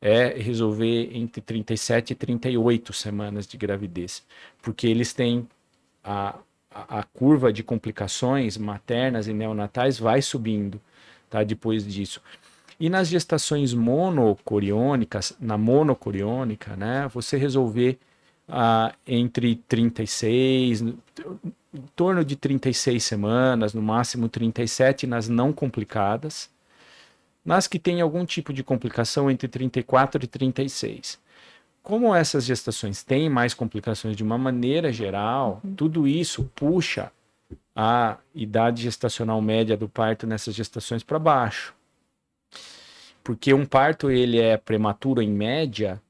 é resolver entre 37 e 38 semanas de gravidez, porque eles têm a, a, a curva de complicações maternas e neonatais vai subindo, tá? Depois disso. E nas gestações monocoriônicas, na monocoriônica, né, você resolver ah, entre 36, em torno de 36 semanas, no máximo 37 nas não complicadas, nas que têm algum tipo de complicação entre 34 e 36. Como essas gestações têm mais complicações de uma maneira geral, tudo isso puxa a idade gestacional média do parto nessas gestações para baixo. Porque um parto ele é prematuro em média,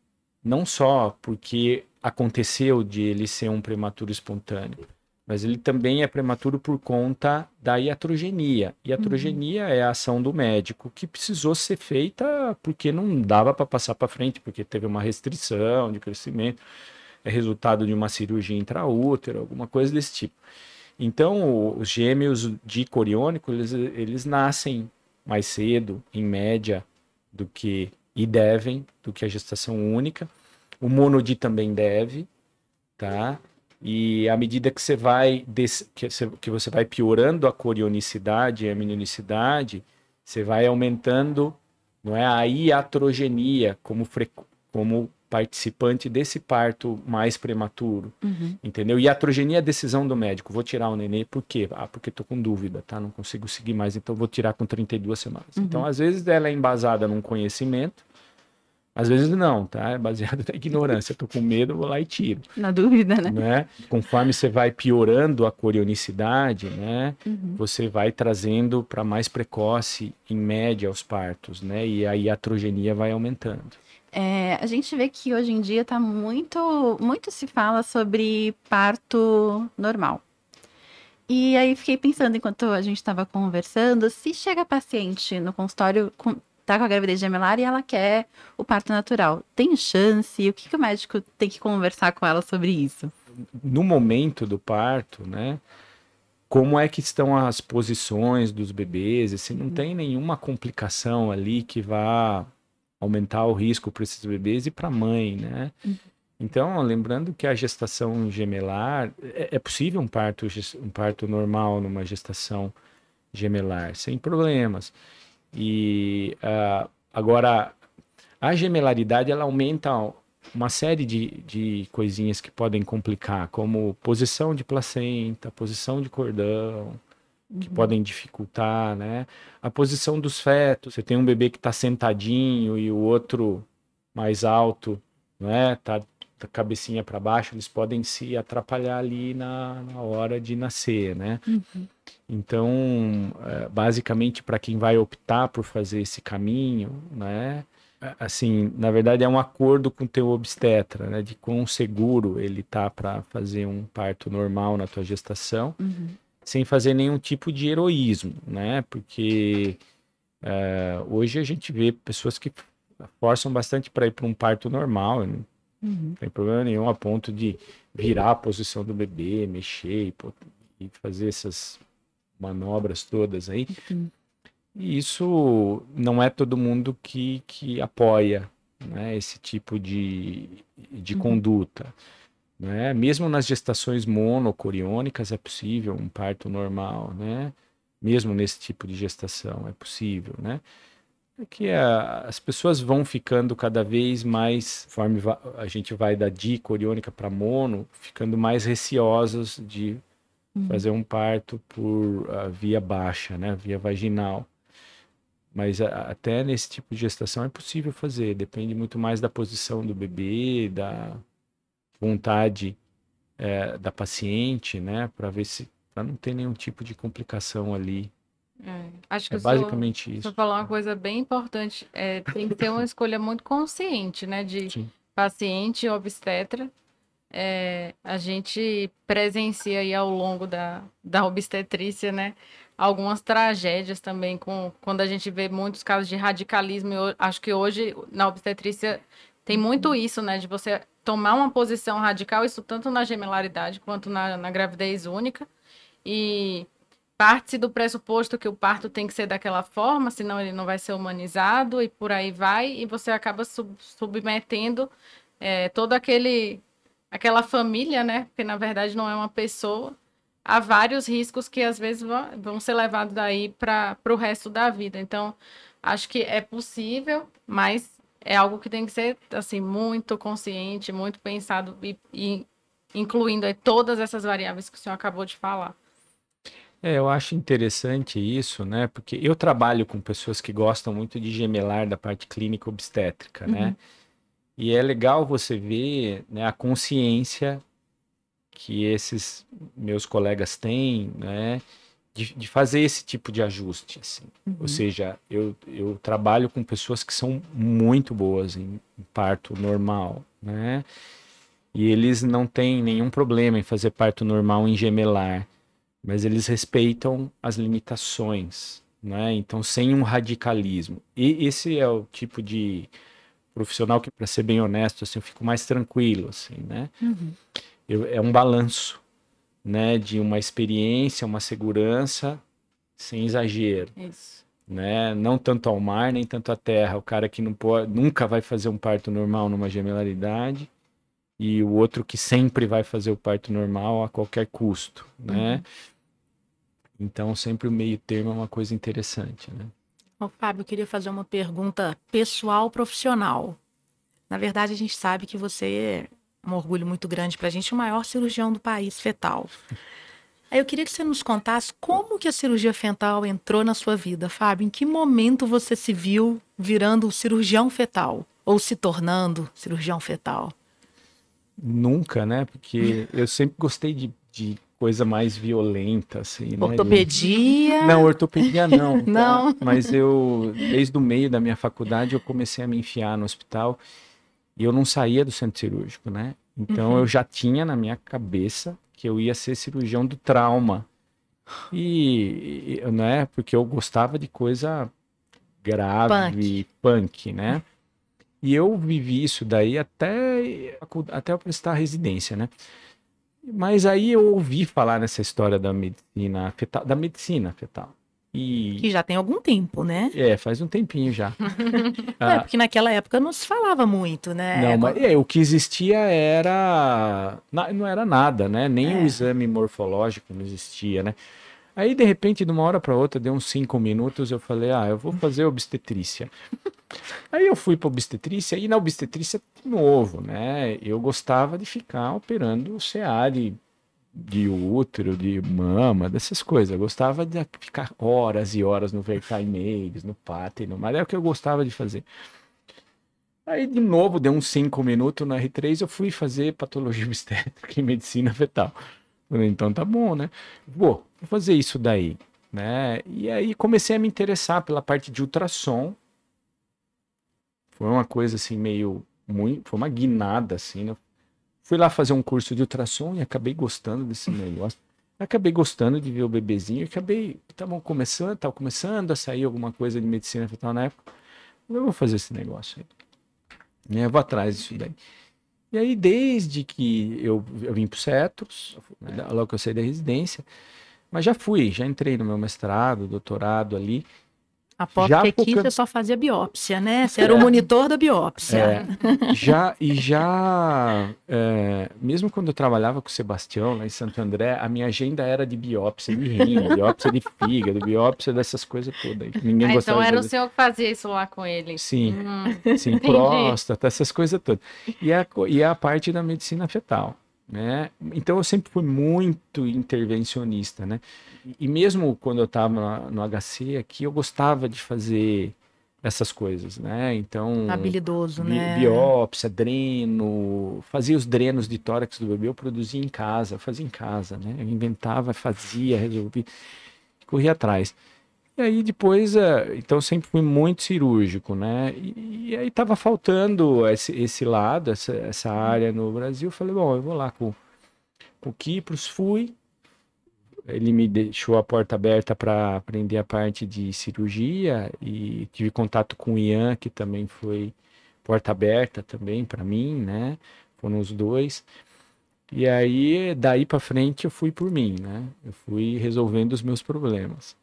não só porque aconteceu de ele ser um prematuro espontâneo, mas ele também é prematuro por conta da iatrogenia. Iatrogenia é a ação do médico que precisou ser feita porque não dava para passar para frente, porque teve uma restrição de crescimento, é resultado de uma cirurgia intraútero, alguma coisa desse tipo. Então, os gêmeos dicoriônicos, eles, eles nascem mais cedo, em média, do que e devem, do que a gestação única. O monodi também deve, tá? E à medida que você vai que você, vai piorando a corionicidade e a minonicidade, você vai aumentando, não é a iatrogenia como como participante desse parto mais prematuro, Uhum. entendeu? E a iatrogenia é a decisão do médico. Vou tirar o nenê por quê? Ah, porque tô com dúvida, tá? Não consigo seguir mais, então vou tirar com 32 semanas. Então, às vezes ela é embasada num conhecimento, às vezes não, tá? É baseado na ignorância. Tô com medo, vou lá e tiro Na dúvida, né? né? Conforme você vai piorando a corionicidade, né? Uhum. Você vai trazendo para mais precoce, em média, os partos, né? E aí a iatrogenia vai aumentando. É, a gente vê que hoje em dia tá muito, muito se fala sobre parto normal. E aí fiquei pensando enquanto a gente estava conversando, se chega a paciente no consultório com, tá com a gravidez gemelar e ela quer o parto natural, tem chance? O que, que o médico tem que conversar com ela sobre isso? No momento do parto, né? Como é que estão as posições dos bebês? Se não tem nenhuma complicação ali que vá aumentar o risco para esses bebês e para a mãe, né? Então, lembrando que a gestação gemelar é, é possível um parto, um parto normal numa gestação gemelar, sem problemas. E ah, agora a gemelaridade ela aumenta uma série de, de coisinhas que podem complicar, como posição de placenta, posição de cordão, que podem dificultar, né? A posição dos fetos. Você tem um bebê que está sentadinho e o outro mais alto, né? Tá a cabecinha para baixo, eles podem se atrapalhar ali na, na hora de nascer, né? Então, eh, basicamente, para quem vai optar por fazer esse caminho, né? a- Assim, na verdade, é um acordo com o teu obstetra, né? De quão seguro ele tá para fazer um parto normal na tua gestação, Uhum. Sem fazer nenhum tipo de heroísmo, né? Porque eh, hoje a gente vê pessoas que forçam bastante para ir para um parto normal, não Uhum. tem problema nenhum a ponto de virar a posição do bebê, mexer e, fazer essas manobras todas aí. Sim. E isso não é todo mundo que, que apoia né, esse tipo de, de Uhum. conduta. Né? Mesmo nas gestações monocoriônicas é possível um parto normal, né? Mesmo nesse tipo de gestação é possível, né? é que a, as pessoas vão ficando cada vez mais, conforme a gente vai da dica oriônica para mono, ficando mais receosas de uhum. fazer um parto por via baixa, né, via vaginal. Mas a, até nesse tipo de gestação é possível fazer, depende muito mais da posição do bebê, da vontade é, da paciente, né, para ver se para não ter nenhum tipo de complicação ali é, acho que é basicamente senhor, isso. Você falou uma coisa bem importante. É, tem que ter uma escolha muito consciente, né? De Sim. paciente obstetra. É, a gente presencia aí ao longo da, da obstetrícia, né? Algumas tragédias também, com, quando a gente vê muitos casos de radicalismo. Eu acho que hoje, na obstetrícia, tem muito isso, né? De você tomar uma posição radical, isso tanto na gemelaridade quanto na, na gravidez única. E parte do pressuposto que o parto tem que ser daquela forma, senão ele não vai ser humanizado e por aí vai, e você acaba sub submetendo é, toda aquele aquela família, né? Porque na verdade não é uma pessoa, a vários riscos que às vezes vão ser levados daí para o resto da vida. Então, acho que é possível, mas é algo que tem que ser assim muito consciente, muito pensado e, e incluindo aí, todas essas variáveis que o senhor acabou de falar. É, eu acho interessante isso, né? Porque eu trabalho com pessoas que gostam muito de gemelar da parte clínica obstétrica, né? Uhum. E é legal você ver né, a consciência que esses meus colegas têm, né? De, de fazer esse tipo de ajuste, assim. Uhum. Ou seja, eu, eu trabalho com pessoas que são muito boas em, em parto normal, né? E eles não têm nenhum problema em fazer parto normal em gemelar mas eles respeitam as limitações, né? Então, sem um radicalismo. E esse é o tipo de profissional que, para ser bem honesto, assim, eu fico mais tranquilo, assim, né? Uhum. Eu, é um balanço, né? De uma experiência, uma segurança, sem exagero. Isso. Né? Não tanto ao mar, nem tanto à terra. O cara que não pode, nunca vai fazer um parto normal numa gemelaridade e o outro que sempre vai fazer o parto normal a qualquer custo, né? Uhum. Então, sempre o meio termo é uma coisa interessante, né? Ô, Fábio, eu queria fazer uma pergunta pessoal profissional. Na verdade, a gente sabe que você um orgulho muito grande para a gente, o maior cirurgião do país fetal. Aí eu queria que você nos contasse como que a cirurgia fetal entrou na sua vida, Fábio. Em que momento você se viu virando cirurgião fetal ou se tornando cirurgião fetal? Nunca, né? Porque eu sempre gostei de, de coisa mais violenta, assim. Né? Ortopedia? Né? Não, ortopedia não. não. Tá? Mas eu, desde o meio da minha faculdade, eu comecei a me enfiar no hospital e eu não saía do centro cirúrgico, né? Então uhum. eu já tinha na minha cabeça que eu ia ser cirurgião do trauma. E, e né? Porque eu gostava de coisa grave, punk, punk né? E eu vivi isso daí até, até eu prestar residência, né? Mas aí eu ouvi falar nessa história da medicina fetal, da medicina fetal. E... Que já tem algum tempo, né? É, faz um tempinho já. é, porque naquela época não se falava muito, né? Não, mas é, o que existia era. Não era nada, né? Nem é. o exame morfológico não existia, né? Aí, de repente, de uma hora para outra, deu uns cinco minutos, eu falei, ah, eu vou fazer obstetrícia. Aí eu fui para obstetrícia, e na obstetrícia, de novo, né? Eu gostava de ficar operando o CA de, útero, de mama, dessas coisas. Eu gostava de ficar horas e horas no vertimails, no pater, no mar, é o que eu gostava de fazer. Aí, de novo, deu uns cinco minutos na R3, eu fui fazer patologia obstétrica e medicina fetal. Então tá bom, né? Vou, vou fazer isso daí, né? E aí comecei a me interessar pela parte de ultrassom. Foi uma coisa assim meio muito, foi uma guinada assim, né? Fui lá fazer um curso de ultrassom e acabei gostando desse negócio. Acabei gostando de ver o bebezinho, acabei, estavam começando, tava começando a sair alguma coisa de medicina fetal na época. Eu vou fazer esse negócio aí. Eu vou atrás disso daí. E aí, desde que eu, eu vim para o Cetros, né, logo que eu saí da residência, mas já fui, já entrei no meu mestrado, doutorado ali. Aposto Já que aqui foca- você só fazia biópsia, né? Você era o monitor da biópsia. É, já e já é, mesmo quando eu trabalhava com o Sebastião lá em Santo André, a minha agenda era de biópsia de rim, biópsia de fígado, biópsia dessas coisas todas. Ninguém Ah, gostava então de era o senhor que fazia isso lá com ele. Sim, Hum, sim, Entendi. próstata, essas coisas todas. E a, co- e a parte da medicina fetal, né? Então eu sempre fui muito intervencionista, né? E mesmo quando eu estava no HC aqui, eu gostava de fazer essas coisas, né? Então, Habilidoso, bi- né? biópsia, dreno, fazia os drenos de tórax do bebê, eu produzia em casa, fazia em casa, né? Eu inventava, fazia, resolvia, corria atrás. E aí depois, eh, então sempre fui muito cirúrgico, né? E, e aí tava faltando esse, esse lado, essa, essa área no Brasil. Eu falei, bom, eu vou lá com, com o Kipros, fui. Ele me deixou a porta aberta para aprender a parte de cirurgia e tive contato com o Ian, que também foi porta aberta também para mim, né? Foram os dois. E aí, daí para frente, eu fui por mim, né? Eu fui resolvendo os meus problemas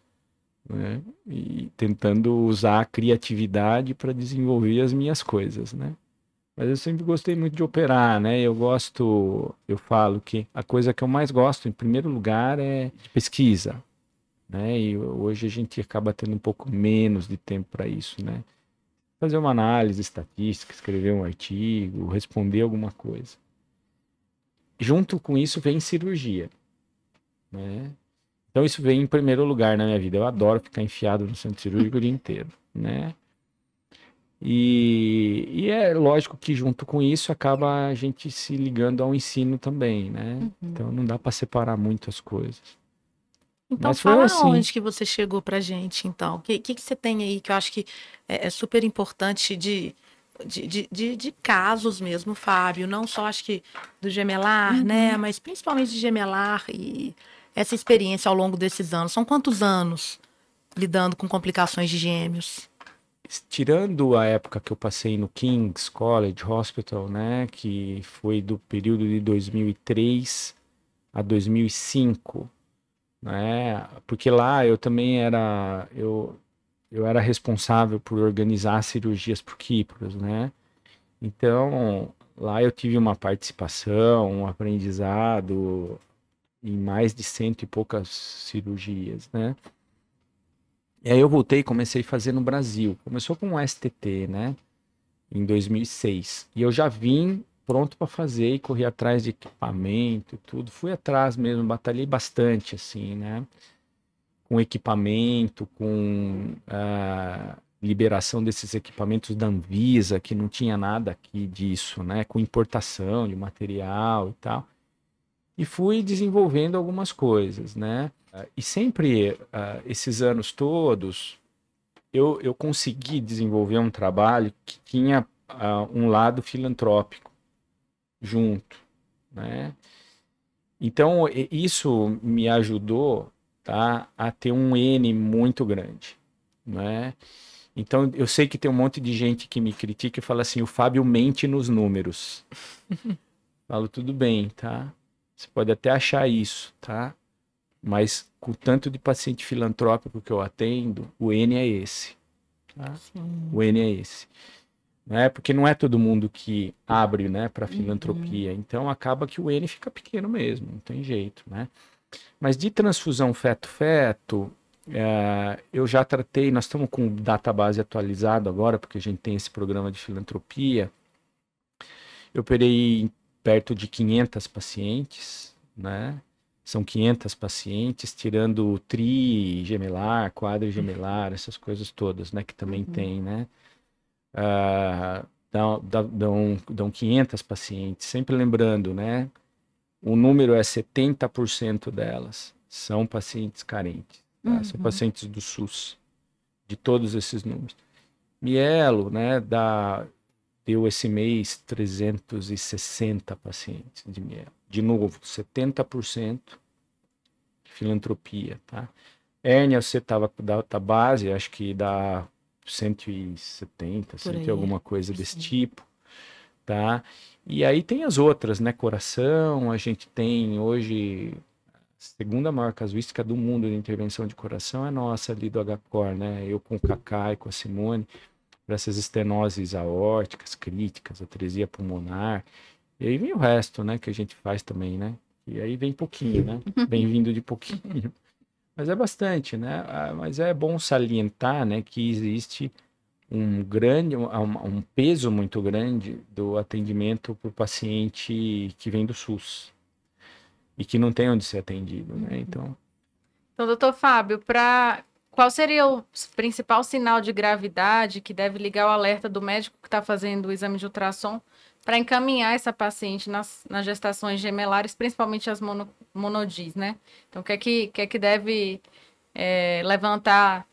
né? E tentando usar a criatividade para desenvolver as minhas coisas, né? Mas eu sempre gostei muito de operar, né? Eu gosto, eu falo que a coisa que eu mais gosto, em primeiro lugar, é pesquisa, né? E hoje a gente acaba tendo um pouco menos de tempo para isso, né? Fazer uma análise estatística, escrever um artigo, responder alguma coisa. Junto com isso vem cirurgia, né? Então isso vem em primeiro lugar na minha vida. Eu adoro ficar enfiado no centro cirúrgico o dia inteiro, né? E, e é lógico que junto com isso acaba a gente se ligando ao ensino também, né? Então não dá para separar muito as coisas. Então Mas fala assim. onde que você chegou pra gente, então. O que, que, que você tem aí que eu acho que é, é super importante de, de, de, de, de casos mesmo, Fábio? Não só acho que do gemelar, né? Mas principalmente de gemelar e essa experiência ao longo desses anos. São quantos anos lidando com complicações de gêmeos? Tirando a época que eu passei no King's College Hospital, né, que foi do período de 2003 a 2005, né, porque lá eu também era eu eu era responsável por organizar cirurgias por Kipros, né? Então, lá eu tive uma participação, um aprendizado em mais de cento e poucas cirurgias, né? E aí eu voltei e comecei a fazer no Brasil. Começou com um STT, né? Em 2006. E eu já vim pronto para fazer e corri atrás de equipamento e tudo. Fui atrás mesmo, batalhei bastante, assim, né? Com equipamento, com ah, liberação desses equipamentos da Anvisa, que não tinha nada aqui disso, né? Com importação de material e tal. E fui desenvolvendo algumas coisas, né? Ah, E sempre, ah, esses anos todos, eu, eu consegui desenvolver um trabalho que tinha ah, um lado filantrópico junto, né? Então, isso me ajudou, tá, a ter um N muito grande, né? Então, eu sei que tem um monte de gente que me critica e fala assim, o Fábio mente nos números. Falo, tudo bem, tá? Você pode até achar isso, tá? Mas com o tanto de paciente filantrópico que eu atendo, o N é esse. Tá? O N é esse. Né? Porque não é todo mundo que abre né, para filantropia. Então acaba que o N fica pequeno mesmo, não tem jeito. Né? Mas de transfusão feto-feto, eh, eu já tratei, nós estamos com database atualizado agora, porque a gente tem esse programa de filantropia. Eu operei perto de 500 pacientes, né? São 500 pacientes, tirando o tri gemelar, quadro gemelar, essas coisas todas, né? Que também tem, né? Ah, dão, dão- dão, dão 500 pacientes. Sempre lembrando, né? O número é 70% delas são pacientes carentes, tá? São pacientes do SUS, de todos esses números. Mielo, né? Dá, deu esse mês 360 pacientes de mielo. De novo, 70% de filantropia, tá? Hérnia, você estava com data base, acho que dá 170, Por 100 aí, alguma coisa desse sim. tipo, tá? E aí tem as outras, né? Coração, a gente tem hoje segunda maior casuística do mundo de intervenção de coração é nossa ali do HCOR, né? Eu com o Kaká e com a Simone, para essas estenoses aórticas, críticas, atresia pulmonar. E aí vem o resto, né? Que a gente faz também, né? E aí vem pouquinho, né? Vem vindo de pouquinho. Mas é bastante, né? Mas é bom salientar, né? Que existe um grande, um, um peso muito grande do atendimento para o paciente que vem do SUS e que não tem onde ser atendido, né? Uhum. Então, então doutor Fábio, para qual seria o principal sinal de gravidade que deve ligar o alerta do médico que está fazendo o exame de ultrassom para encaminhar essa paciente nas, nas gestações gemelares, principalmente as mono, monodis, né? Então, o que é que, que, é que deve é, levantar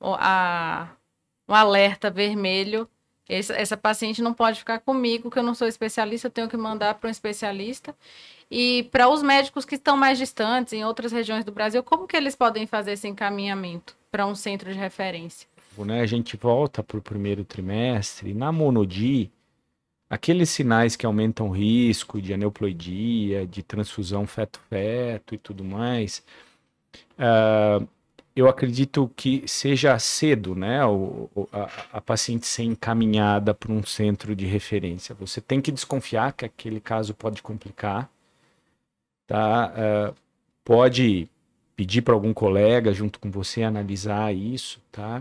a, um alerta vermelho. Essa, essa paciente não pode ficar comigo, que eu não sou especialista, eu tenho que mandar para um especialista. E para os médicos que estão mais distantes, em outras regiões do Brasil, como que eles podem fazer esse encaminhamento para um centro de referência? Né, a gente volta para o primeiro trimestre, na monodi, aqueles sinais que aumentam o risco de aneuploidia, de transfusão feto-feto e tudo mais, uh, eu acredito que seja cedo, né, o, a, a, paciente ser encaminhada para um centro de referência. Você tem que desconfiar que aquele caso pode complicar, tá? Uh, pode pedir para algum colega junto com você analisar isso, tá?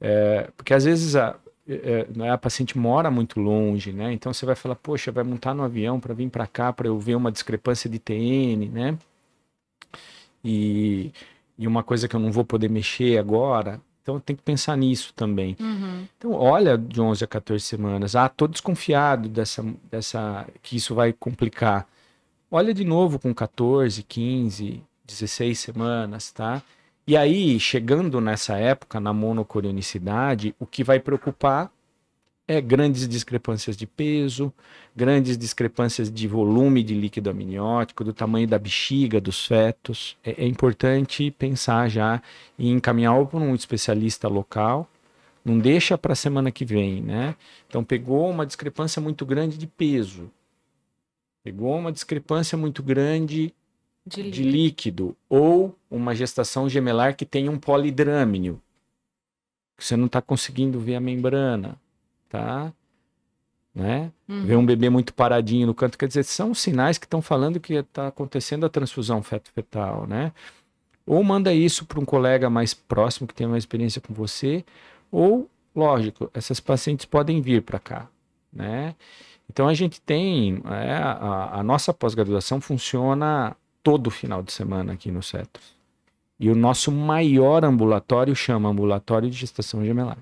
É, porque às vezes a, é, né, a paciente mora muito longe, né? Então você vai falar, poxa, vai montar no avião para vir para cá para eu ver uma discrepância de TN, né? E e uma coisa que eu não vou poder mexer agora. Então tem que pensar nisso também. Uhum. Então olha de 11 a 14 semanas. Ah, tô desconfiado dessa, dessa que isso vai complicar. Olha de novo com 14, 15, 16 semanas, tá? E aí, chegando nessa época, na monocorionicidade, o que vai preocupar é grandes discrepâncias de peso, grandes discrepâncias de volume de líquido amniótico, do tamanho da bexiga dos fetos. É, é importante pensar já em encaminhar para um especialista local. Não deixa para a semana que vem, né? Então pegou uma discrepância muito grande de peso, pegou uma discrepância muito grande de, de líquido ou uma gestação gemelar que tem um polidrâmino, você não está conseguindo ver a membrana tá? Né? Uhum. Ver um bebê muito paradinho no canto, quer dizer, são sinais que estão falando que está acontecendo a transfusão feto-fetal, né? Ou manda isso para um colega mais próximo que tenha mais experiência com você, ou, lógico, essas pacientes podem vir para cá, né? Então a gente tem, é, a, a nossa pós-graduação funciona todo final de semana aqui no CETROS. E o nosso maior ambulatório chama Ambulatório de Gestação Gemelar.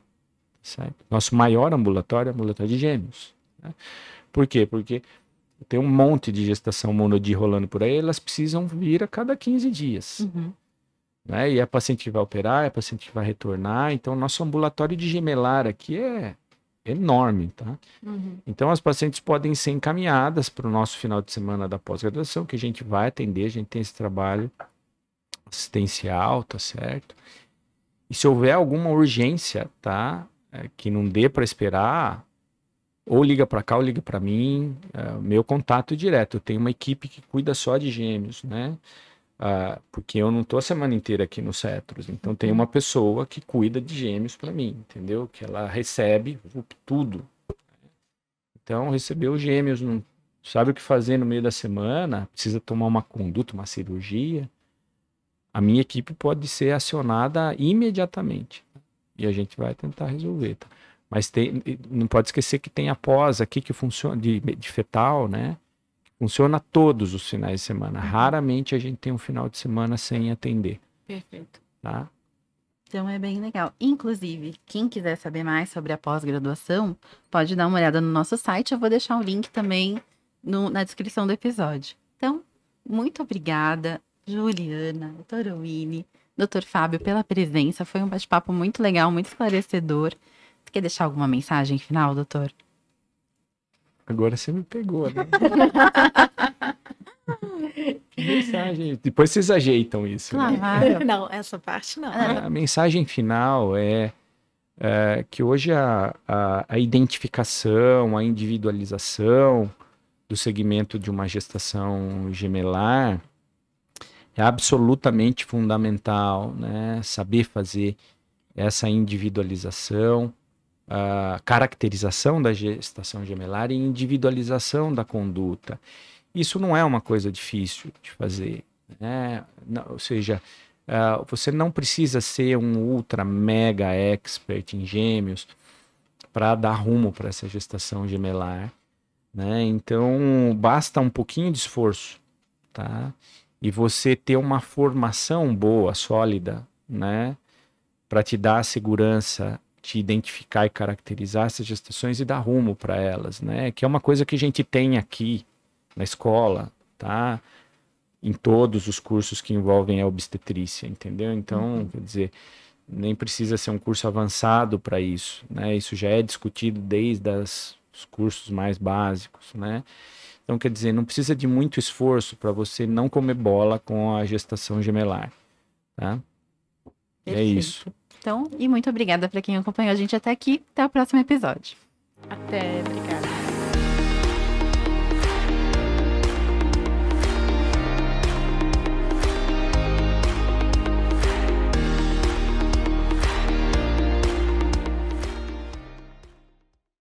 Certo? Nosso maior ambulatório é ambulatório de gêmeos. Né? Por quê? Porque tem um monte de gestação monodi rolando por aí, elas precisam vir a cada 15 dias. Uhum. Né? E a paciente que vai operar, a paciente que vai retornar. Então, nosso ambulatório de gemelar aqui é enorme, tá? Uhum. Então, as pacientes podem ser encaminhadas para o nosso final de semana da pós-graduação, que a gente vai atender, a gente tem esse trabalho assistencial, tá certo? E se houver alguma urgência, tá? é, que não dê para esperar, ou liga para cá ou liga para mim, é, meu contato direto. Eu tenho uma equipe que cuida só de gêmeos, né? Uh, porque eu não tô a semana inteira aqui no Cetros, então tem uma pessoa que cuida de gêmeos para mim, entendeu? Que ela recebe tudo. Então, recebeu gêmeos, não sabe o que fazer no meio da semana, precisa tomar uma conduta, uma cirurgia, a minha equipe pode ser acionada imediatamente. E a gente vai tentar resolver. Tá? Mas tem, não pode esquecer que tem a pós aqui que funciona, de, de fetal, né? Funciona todos os finais de semana. Uhum. Raramente a gente tem um final de semana sem atender. Perfeito. Tá? Então é bem legal. Inclusive, quem quiser saber mais sobre a pós-graduação, pode dar uma olhada no nosso site. Eu vou deixar o link também no, na descrição do episódio. Então, muito obrigada, Juliana, doutora Winnie, doutor Fábio, pela presença. Foi um bate-papo muito legal, muito esclarecedor. Você quer deixar alguma mensagem final, doutor? Agora você me pegou, né? que mensagem. Depois vocês ajeitam isso. Claro. Né? Não, essa parte não. A mensagem final é, é que hoje a, a, a, identificação, a individualização do segmento de uma gestação gemelar é absolutamente fundamental, né? Saber fazer essa individualização, a caracterização da gestação gemelar e individualização da conduta. Isso não é uma coisa difícil de fazer, né? Não, ou seja, uh, você não precisa ser um ultra mega expert em gêmeos para dar rumo para essa gestação gemelar, né? Então basta um pouquinho de esforço, tá? E você ter uma formação boa, sólida, né? Para te dar a segurança de identificar e caracterizar essas gestações e dar rumo para elas, né? Que é uma coisa que a gente tem aqui na escola, tá? Em todos os cursos que envolvem a obstetrícia, entendeu? Então, uhum. quer dizer, nem precisa ser um curso avançado para isso, né? Isso já é discutido desde as, os cursos mais básicos, né? Então, quer dizer, não precisa de muito esforço para você não comer bola com a gestação gemelar, tá? É isso. Então, e muito obrigada para quem acompanhou a gente até aqui. Até o próximo episódio. Até, obrigada.